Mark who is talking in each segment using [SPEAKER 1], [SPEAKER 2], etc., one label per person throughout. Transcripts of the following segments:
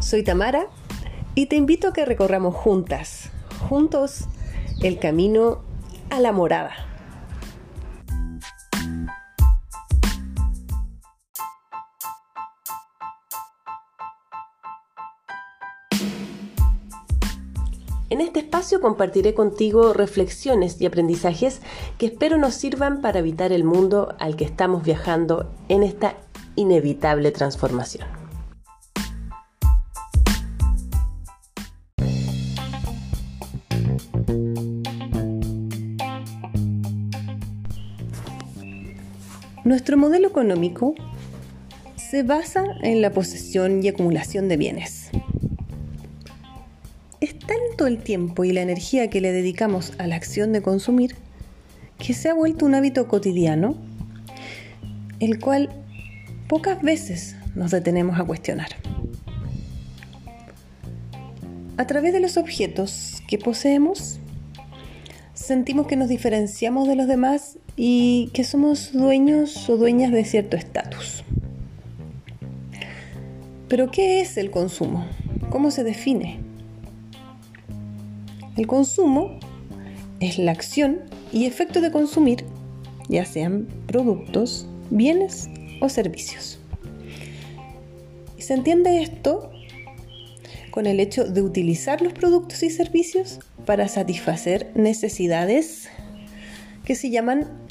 [SPEAKER 1] Soy Tamara y te invito a que recorramos juntas, juntos, el camino a la morada. En este espacio compartiré contigo reflexiones y aprendizajes que espero nos sirvan para evitar el mundo al que estamos viajando en esta inevitable transformación. Nuestro modelo económico se basa en la posesión y acumulación de bienes. Es tanto el tiempo y la energía que le dedicamos a la acción de consumir que se ha vuelto un hábito cotidiano, el cual pocas veces nos detenemos a cuestionar. A través de los objetos que poseemos, sentimos que nos diferenciamos de los demás y que somos dueños o dueñas de cierto estatus. Pero ¿qué es el consumo? ¿Cómo se define? El consumo es la acción y efecto de consumir, ya sean productos, bienes o servicios. Se entiende esto con el hecho de utilizar los productos y servicios para satisfacer necesidades que se llaman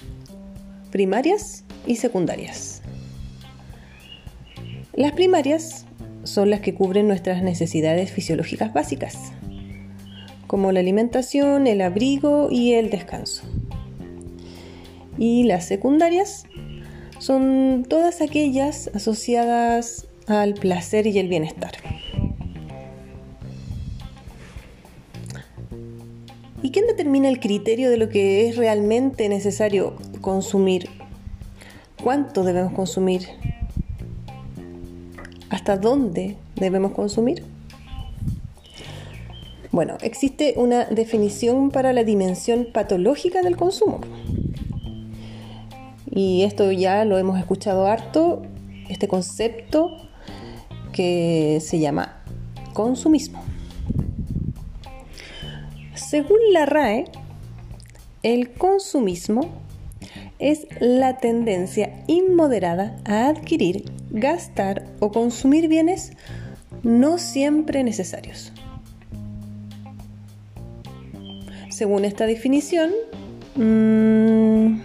[SPEAKER 1] primarias y secundarias. Las primarias son las que cubren nuestras necesidades fisiológicas básicas, como la alimentación, el abrigo y el descanso. Y las secundarias son todas aquellas asociadas al placer y el bienestar. ¿Y quién determina el criterio de lo que es realmente necesario consumir? ¿Cuánto debemos consumir? ¿Hasta dónde debemos consumir? Bueno, existe una definición para la dimensión patológica del consumo. Y esto ya lo hemos escuchado harto, este concepto que se llama consumismo. Según la RAE, el consumismo es la tendencia inmoderada a adquirir, gastar o consumir bienes no siempre necesarios. Según esta definición, mm,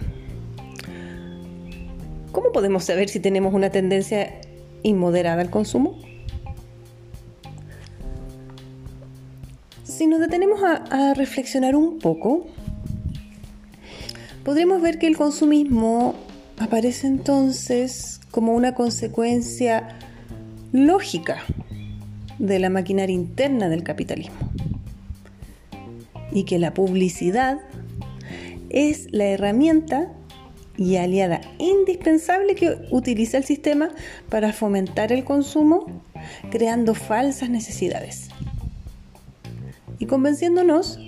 [SPEAKER 1] ¿cómo podemos saber si tenemos una tendencia inmoderada al consumo? Si nos detenemos a, reflexionar un poco, podremos ver que el consumismo aparece entonces como una consecuencia lógica de la maquinaria interna del capitalismo y que la publicidad es la herramienta y aliada indispensable que utiliza el sistema para fomentar el consumo creando falsas necesidades y convenciéndonos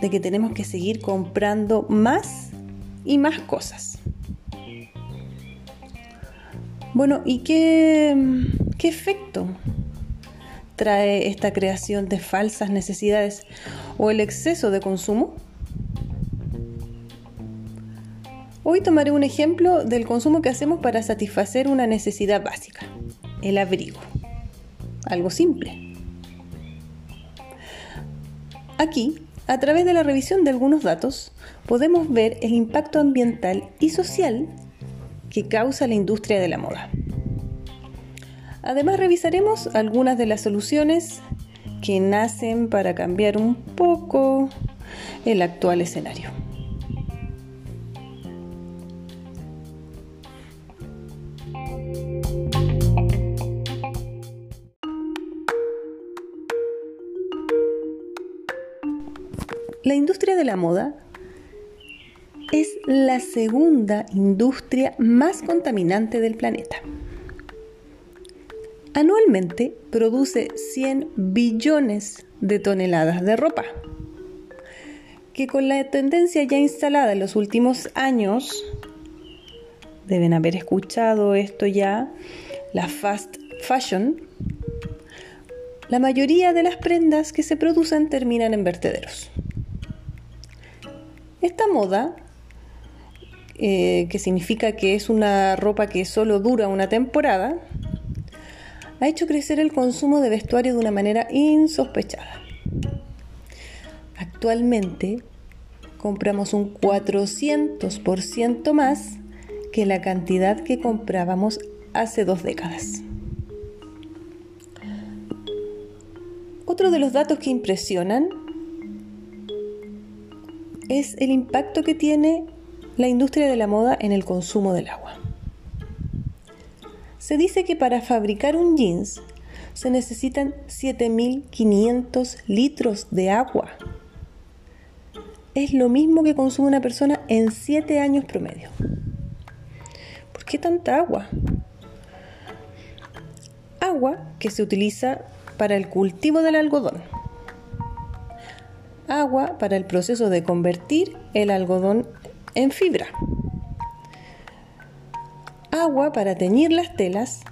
[SPEAKER 1] de que tenemos que seguir comprando más y más cosas. Bueno, ¿y qué, qué efecto trae esta creación de falsas necesidades o el exceso de consumo? Hoy tomaré un ejemplo del consumo que hacemos para satisfacer una necesidad básica, el abrigo. Algo simple. Aquí, a través de la revisión de algunos datos, podemos ver el impacto ambiental y social que causa la industria de la moda. Además, revisaremos algunas de las soluciones que nacen para cambiar un poco el actual escenario. La industria de la moda es la segunda industria más contaminante del planeta. Anualmente produce 100 billones de toneladas de ropa, que con la tendencia ya instalada en los últimos años, deben haber escuchado esto ya, la fast fashion, la mayoría de las prendas que se producen terminan en vertederos. Esta moda, eh, que significa que es una ropa que solo dura una temporada, ha hecho crecer el consumo de vestuario de una manera insospechada. Actualmente compramos un 400% más que la cantidad que comprábamos hace dos décadas. Otro de los datos que impresionan es el impacto que tiene la industria de la moda en el consumo del agua. Se dice que para fabricar un jeans se necesitan 7.500 litros de agua. Es lo mismo que consume una persona en 7 años promedio. ¿Por qué tanta agua? Agua que se utiliza para el cultivo del algodón. Agua para el proceso de convertir el algodón en fibra. Agua para teñir las telas.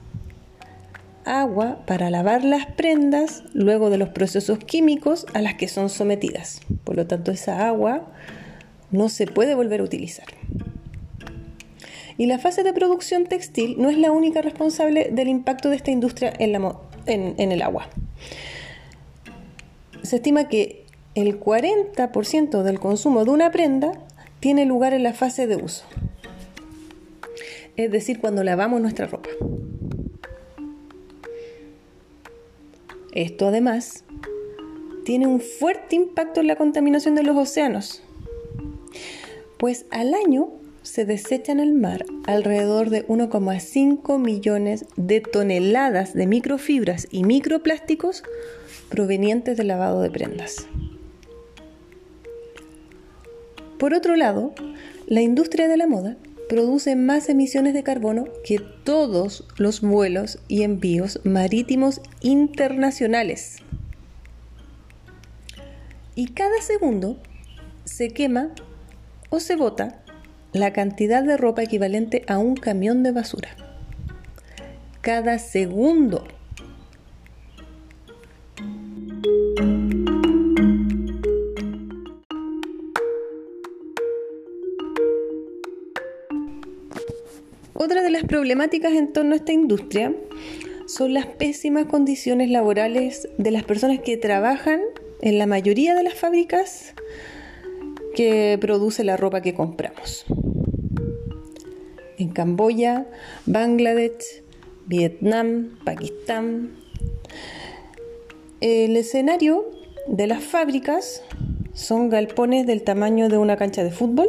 [SPEAKER 1] Agua para lavar las prendas luego de los procesos químicos a las que son sometidas. Por lo tanto, esa agua no se puede volver a utilizar. Y la fase de producción textil no es la única responsable del impacto de esta industria en, en, el agua. Se estima que el 40% del consumo de una prenda tiene lugar en la fase de uso, es decir, cuando lavamos nuestra ropa. Esto además tiene un fuerte impacto en la contaminación de los océanos, pues al año se desechan al mar alrededor de 1,5 millones de toneladas de microfibras y microplásticos provenientes del lavado de prendas. Por otro lado, la industria de la moda produce más emisiones de carbono que todos los vuelos y envíos marítimos internacionales. Y cada segundo se quema o se bota la cantidad de ropa equivalente a un camión de basura. Cada segundo. Problemáticas en torno a esta industria son las pésimas condiciones laborales de las personas que trabajan en la mayoría de las fábricas que produce la ropa que compramos en Camboya, Bangladesh, Vietnam, Pakistán. El escenario de las fábricas son galpones del tamaño de una cancha de fútbol,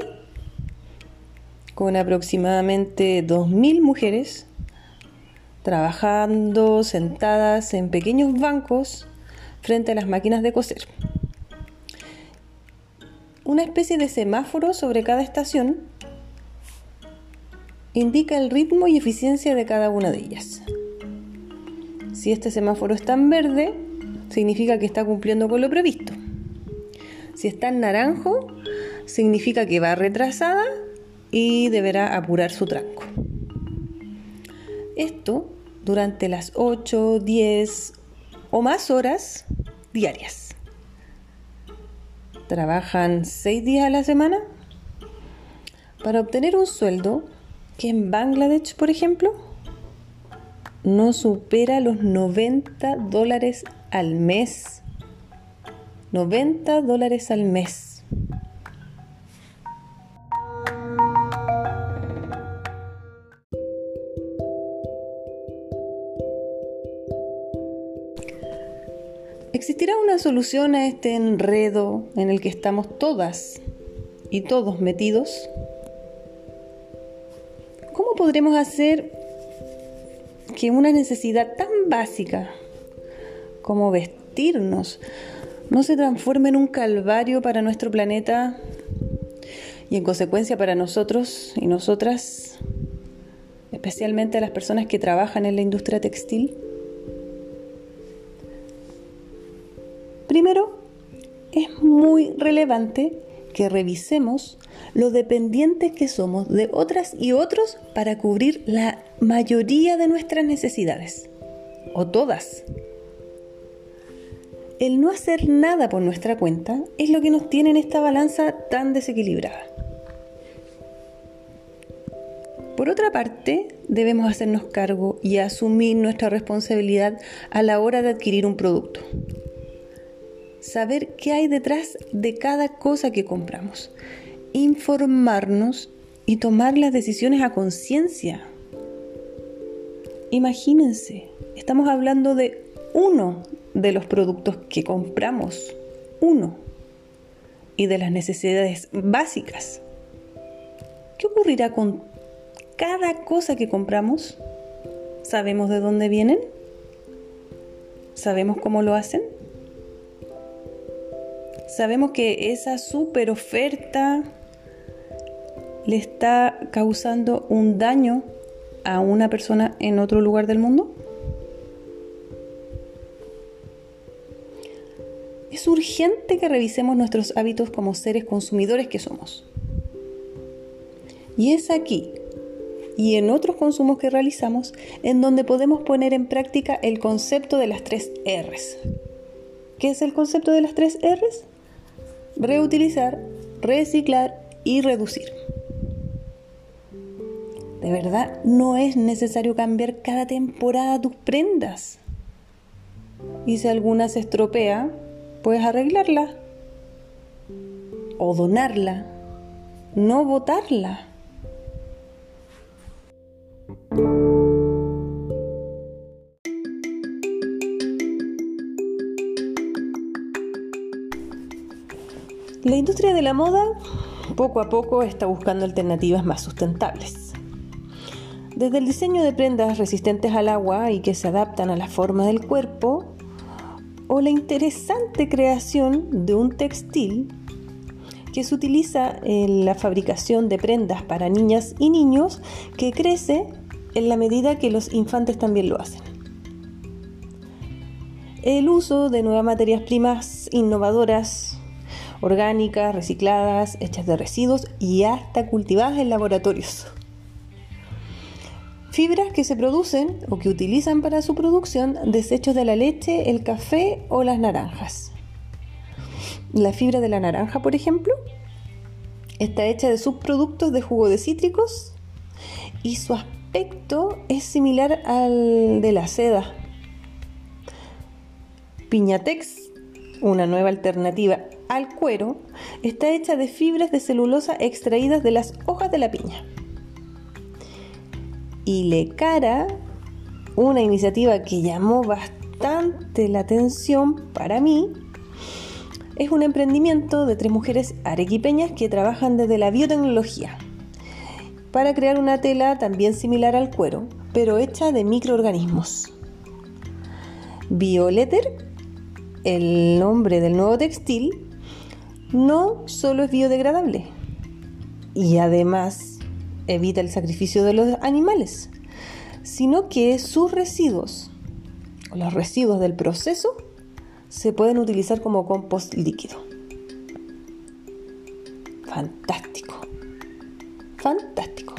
[SPEAKER 1] con aproximadamente 2.000 mujeres trabajando sentadas en pequeños bancos frente a las máquinas de coser. Una especie de semáforo sobre cada estación indica el ritmo y eficiencia de cada una de ellas. Si este semáforo está en verde, significa que está cumpliendo con lo previsto. Si está en naranjo, significa que va retrasada y deberá apurar su tranco. Esto durante las 8, 10 o más horas diarias. Trabajan 6 días a la semana. Para obtener un sueldo que en Bangladesh, por ejemplo, no supera los 90 dólares al mes. 90 dólares al mes. Solución a este enredo en el que estamos todas y todos metidos? podremos hacer que una necesidad tan básica como vestirnos no se transforme en un calvario para nuestro planeta y en consecuencia para nosotros y nosotras, especialmente las personas que trabajan en la industria textil? Primero, es muy relevante que revisemos lo dependientes que somos de otras y otros para cubrir la mayoría de nuestras necesidades, o todas. el no hacer nada por nuestra cuenta es lo que nos tiene en esta balanza tan desequilibrada. Por otra parte, debemos hacernos cargo y asumir nuestra responsabilidad a la hora de adquirir un producto. Saber qué hay detrás de cada cosa que compramos. Informarnos y tomar las decisiones a conciencia. Imagínense, estamos hablando de uno de los productos que compramos. Uno. Y de las necesidades básicas. ¿Qué ocurrirá con cada cosa que compramos? ¿Sabemos de dónde vienen? ¿Sabemos cómo lo hacen? ¿Sabemos que esa super oferta le está causando un daño a una persona en otro lugar del mundo? Es urgente que revisemos nuestros hábitos como seres consumidores que somos. Y es aquí y en otros consumos que realizamos en donde podemos poner en práctica el concepto de las tres R's. ¿Qué es el concepto de las tres R's? Reutilizar, reciclar y reducir. De verdad, no es necesario cambiar cada temporada tus prendas. Y si alguna se estropea, puedes arreglarla o donarla, no botarla. La industria de la moda poco a poco está buscando alternativas más sustentables. Desde el diseño de prendas resistentes al agua y que se adaptan a la forma del cuerpo, o la interesante creación de un textil que se utiliza en la fabricación de prendas para niñas y niños que crece en la medida que los infantes también lo hacen. El uso de nuevas materias primas innovadoras orgánicas, recicladas, hechas de residuos y hasta cultivadas en laboratorios. Fibras que se producen o que utilizan para su producción desechos de la leche, el café o las naranjas. La fibra de la naranja, por ejemplo, está hecha de subproductos de jugo de cítricos y su aspecto es similar al de la seda. Piñatex, una nueva alternativa al cuero está hecha de fibras de celulosa extraídas de las hojas de la piña. Y Lecara, una iniciativa que llamó bastante la atención para mí, es un emprendimiento de tres mujeres arequipeñas que trabajan desde la biotecnología para crear una tela también similar al cuero, pero hecha de microorganismos. Bioletter, el nombre del nuevo textil, no solo es biodegradable y además evita el sacrificio de los animales, sino que sus residuos los residuos del proceso se pueden utilizar como compost líquido. Fantástico, fantástico.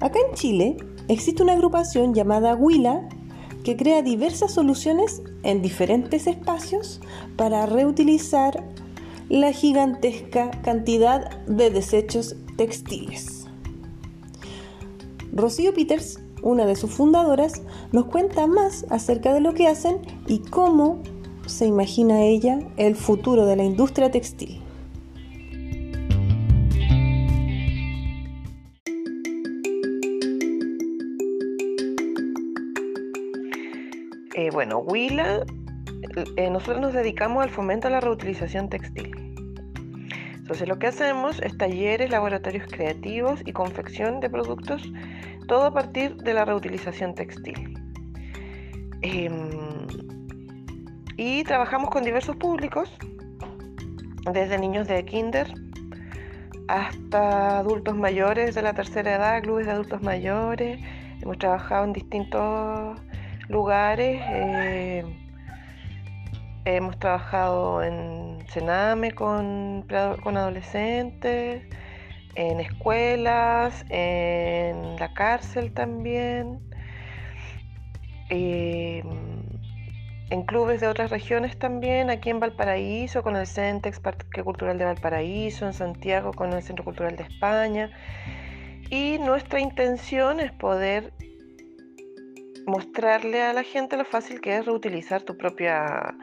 [SPEAKER 1] Acá en Chile existe una agrupación llamada Huila que crea diversas soluciones en diferentes espacios para reutilizar la gigantesca cantidad de desechos textiles. Rocío Peters, una de sus fundadoras, nos cuenta más acerca de lo que hacen y cómo se imagina ella el futuro de la industria textil.
[SPEAKER 2] Bueno, Huila, eh, nosotros nos dedicamos al fomento de la reutilización textil. Entonces lo que hacemos es talleres, laboratorios creativos y confección de productos, todo a partir de la reutilización textil. Em, y trabajamos con diversos públicos, desde niños de kinder hasta adultos mayores de la tercera edad, clubes de adultos mayores. Hemos trabajado en distintos lugares. Eh, hemos trabajado en Sename con, con adolescentes, en escuelas, en la cárcel también. En clubes de otras regiones también, aquí en Valparaíso con el Centex Parque Cultural de Valparaíso, en Santiago con el Centro Cultural de España. Y nuestra intención es poder mostrarle a la gente lo fácil que es reutilizar tu propia,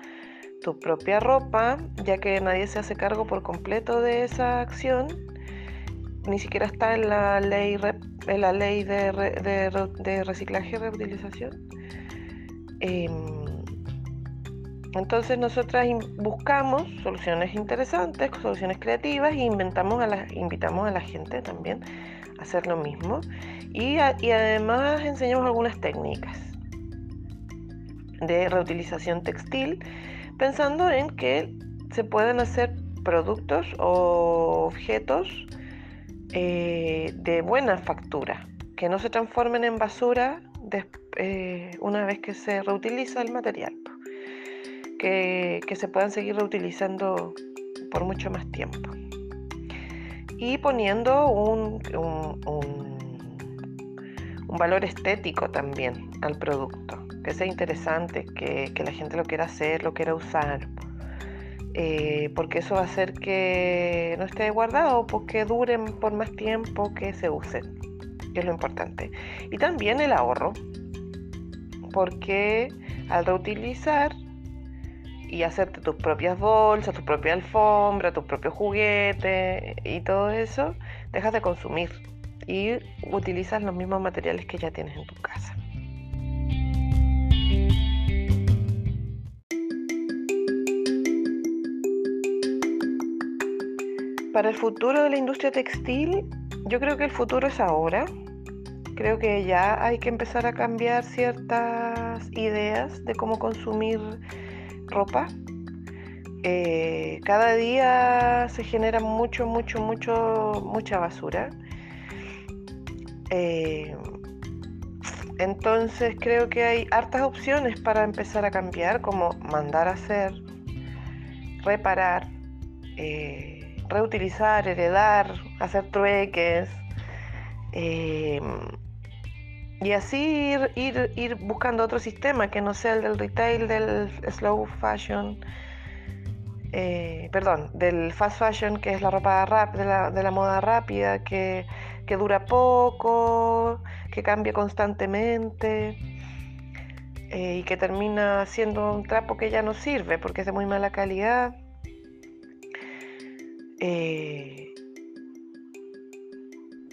[SPEAKER 2] tu propia ropa, ya que nadie se hace cargo por completo de esa acción. Ni siquiera está en la ley, en la ley de, de, reciclaje y reutilización. Em, entonces nosotras buscamos soluciones interesantes, soluciones creativas e inventamos a la, invitamos a la gente también a hacer lo mismo. Y, además enseñamos algunas técnicas de reutilización textil, pensando en que se pueden hacer productos o objetos eh, de buena factura, que no se transformen en basura eh, una vez que se reutiliza el material que, se puedan seguir reutilizando por mucho más tiempo. Y poniendo un, valor estético también al producto, que sea interesante, que, la gente lo quiera hacer, lo quiera usar. Eh, porque eso va a hacer que no esté guardado, porque duren por más tiempo que se usen, que es lo importante. Y también el ahorro, porque al reutilizar y hacerte tus propias bolsas, tu propia alfombra, tus propios juguetes y todo eso, dejas de consumir y utilizas los mismos materiales que ya tienes en tu casa. Para el futuro de la industria textil, yo creo que el futuro es ahora. Creo que ya hay que empezar a cambiar ciertas ideas de cómo consumir ropa. Eh, cada día se genera mucho, mucho, mucho, mucha basura. Eh, entonces creo que hay hartas opciones para empezar a cambiar, como mandar a hacer, reparar, eh, reutilizar, heredar, hacer trueques. Y así ir, ir, buscando otro sistema que no sea el del retail, del slow fashion, eh, perdón, del fast fashion, que es la ropa rap, de, la, moda rápida, que, dura poco, que cambia constantemente eh, y que termina siendo un trapo que ya no sirve porque es de muy mala calidad. Eh,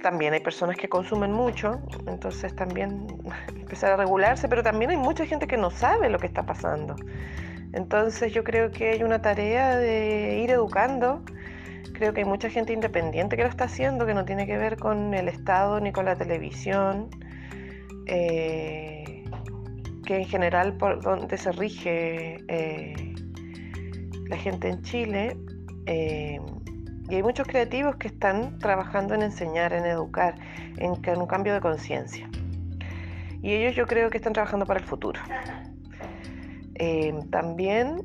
[SPEAKER 2] también hay personas que consumen mucho, entonces también empezar a regularse, pero también hay mucha gente que no sabe lo que está pasando. Entonces yo creo que hay una tarea de ir educando. Creo que hay mucha gente independiente que lo está haciendo, que no tiene que ver con el Estado ni con la televisión, eh, que en general por donde se rige eh, la gente en Chile. Eh, y hay muchos creativos que están trabajando en enseñar, en educar, en, un cambio de conciencia. Y ellos yo creo que están trabajando para el futuro. También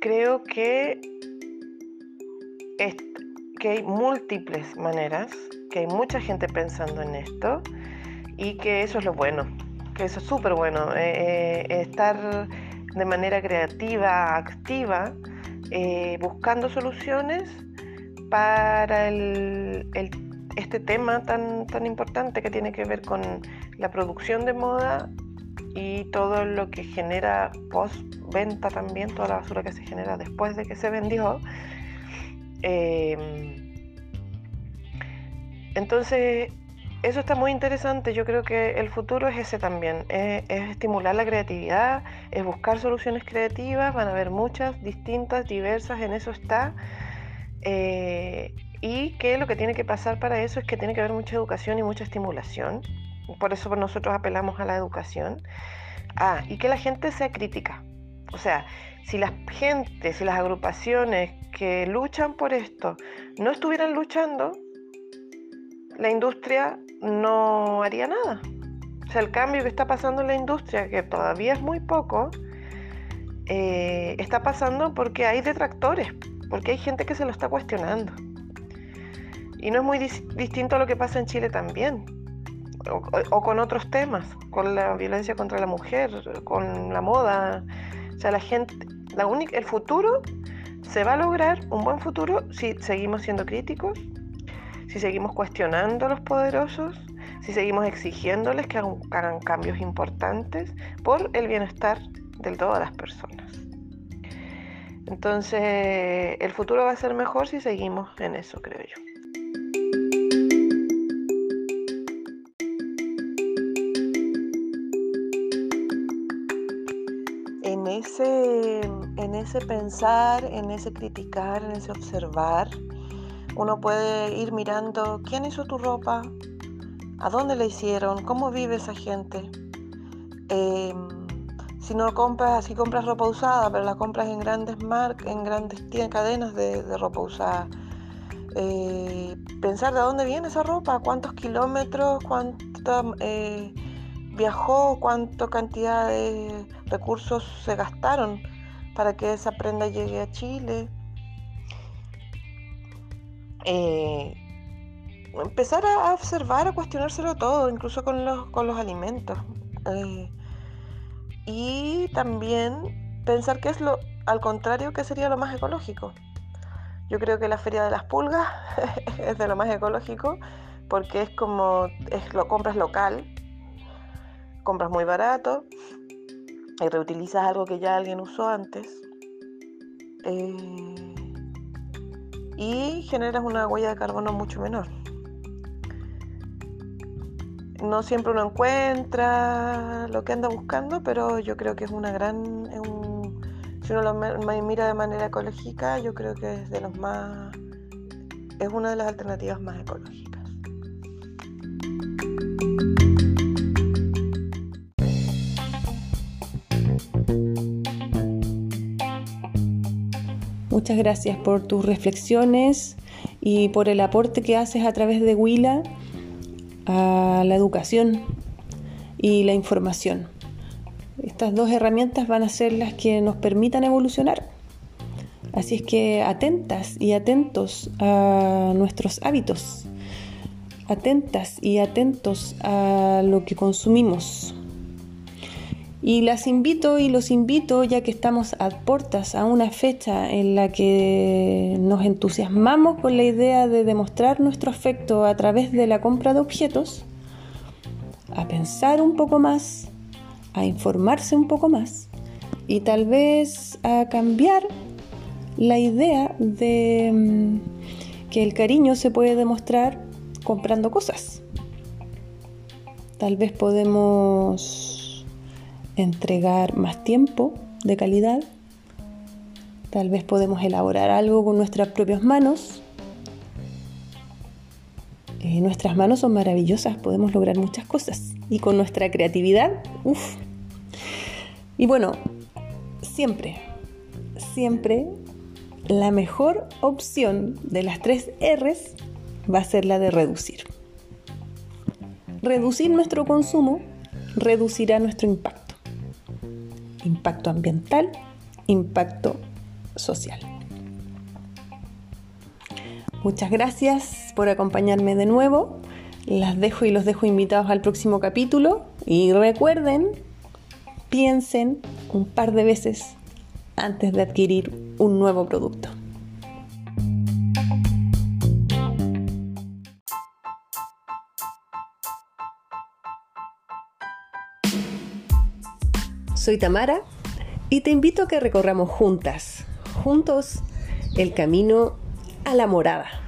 [SPEAKER 2] creo que, que hay múltiples maneras, que hay mucha gente pensando en esto y que eso es lo bueno, que eso es súper bueno. Eh, eh, estar de manera creativa, activa, eh, buscando soluciones para este tema tan, tan importante que tiene que ver con la producción de moda y todo lo que genera post-venta también, toda la basura que se genera después de que se vendió. Eh, entonces, eso está muy interesante. Yo creo que el futuro es ese también. Es, estimular la creatividad, es buscar soluciones creativas. Van a haber muchas, distintas, diversas. En eso está. Eh, y que lo que tiene que pasar para eso es que tiene que haber mucha educación y mucha estimulación. Por eso nosotros apelamos a la educación. Ah, y que la gente sea crítica. O sea, si la gente, si las agrupaciones que luchan por esto no estuvieran luchando, la industria no haría nada. O sea, el cambio que está pasando en la industria, que todavía es muy poco, eh, está pasando porque hay detractores, porque hay gente que se lo está cuestionando. Y no es muy distinto a lo que pasa en Chile también. O, con otros temas, con la violencia contra la mujer, con la moda. O sea, la gente, la única, el futuro se va a lograr, un buen futuro, si seguimos siendo críticos, si seguimos cuestionando a los poderosos, si seguimos exigiéndoles que hagan, cambios importantes por el bienestar de todas las personas. Entonces, el futuro va a ser mejor si seguimos en eso, creo yo. Ese pensar, en ese criticar, en ese observar, uno puede ir mirando quién hizo tu ropa, a dónde la hicieron, cómo vive esa gente. Em, si no compras, si compras ropa usada, pero la compras en grandes marcas, en grandes cadenas de, ropa usada. Eh, pensar de dónde viene esa ropa, cuántos kilómetros, cuánto eh, viajó, cuánta cantidad de recursos se gastaron para que esa prenda llegue a Chile. Eh, empezar a observar, a cuestionárselo todo, incluso con los, con los alimentos. Eh, y también pensar qué es lo, al contrario, qué sería lo más ecológico. Yo creo que la feria de las pulgas es de lo más ecológico porque es como, es, lo compras local, compras muy barato y reutilizas algo que ya alguien usó antes. Eh, y generas una huella de carbono mucho menor no siempre uno encuentra lo que anda buscando, pero yo creo que es una gran, si uno lo mira de manera ecológica, yo creo que es de los más, es una de las alternativas más ecológicas.
[SPEAKER 1] Muchas gracias por tus reflexiones y por el aporte que haces a través de Huila a la educación y la información. Estas dos herramientas van a ser las que nos permitan evolucionar. Así es que atentas y atentos a nuestros hábitos, atentas y atentos a lo que consumimos. Y las invito y los invito, ya que estamos a puertas a una fecha en la que nos entusiasmamos con la idea de demostrar nuestro afecto a través de la compra de objetos, a pensar un poco más, a informarse un poco más y tal vez a cambiar la idea de mm, que el cariño se puede demostrar comprando cosas. Tal vez podemos entregar más tiempo de calidad. Tal vez podemos elaborar algo con nuestras propias manos. Eh, nuestras manos son maravillosas, podemos lograr muchas cosas. Y con nuestra creatividad, uff. Y bueno, siempre, siempre la mejor opción de las tres R's va a ser la de reducir. Reducir nuestro consumo reducirá nuestro impacto impacto ambiental, impacto social. Muchas gracias por acompañarme de nuevo. Las dejo y los dejo invitados al próximo capítulo. Y recuerden, piensen un par de veces antes de adquirir un nuevo producto. Soy Tamara y te invito a que recorramos juntas, juntos, el camino a la morada.